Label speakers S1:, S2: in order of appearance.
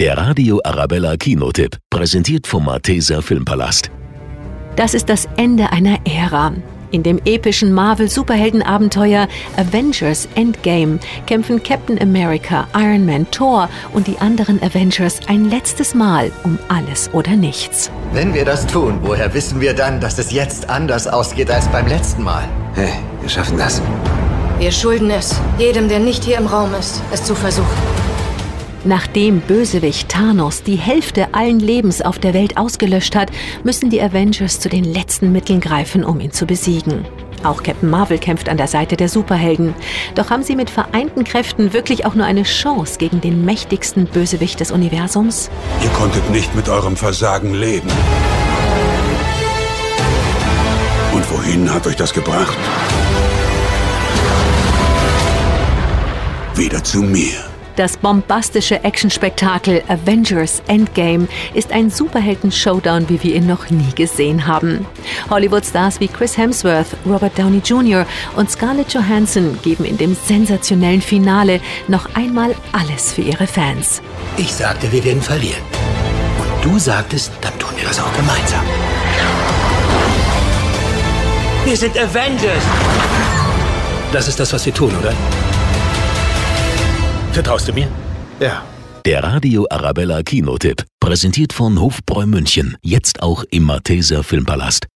S1: Der Radio Arabella Kinotipp, präsentiert vom Malteser Filmpalast.
S2: Das ist das Ende einer Ära. In dem epischen Marvel-Superheldenabenteuer Avengers Endgame kämpfen Captain America, Iron Man, Thor und die anderen Avengers ein letztes Mal um alles oder nichts.
S3: Wenn wir das tun, woher wissen wir dann, dass es jetzt anders ausgeht als beim letzten Mal?
S4: Hey, wir schaffen das.
S5: Wir schulden es, jedem, der nicht hier im Raum ist, es zu versuchen.
S2: Nachdem Bösewicht Thanos die Hälfte allen Lebens auf der Welt ausgelöscht hat, müssen die Avengers zu den letzten Mitteln greifen, um ihn zu besiegen. Auch Captain Marvel kämpft an der Seite der Superhelden. Doch haben sie mit vereinten Kräften wirklich auch nur eine Chance gegen den mächtigsten Bösewicht des Universums?
S6: Ihr konntet nicht mit eurem Versagen leben. Und wohin hat euch das gebracht? Wieder zu mir.
S2: Das bombastische Actionspektakel Avengers Endgame ist ein Superhelden-Showdown, wie wir ihn noch nie gesehen haben. Hollywood-Stars wie Chris Hemsworth, Robert Downey Jr. und Scarlett Johansson geben in dem sensationellen Finale noch einmal alles für ihre Fans.
S3: Ich sagte, wir werden verlieren. Und du sagtest, dann tun wir das auch gemeinsam. Wir sind Avengers! Das ist das, was wir tun, oder? Vertraust du mir?
S4: Ja.
S1: Der Radio Arabella Kinotipp, präsentiert von Hofbräu München, jetzt auch im Malteser Filmpalast.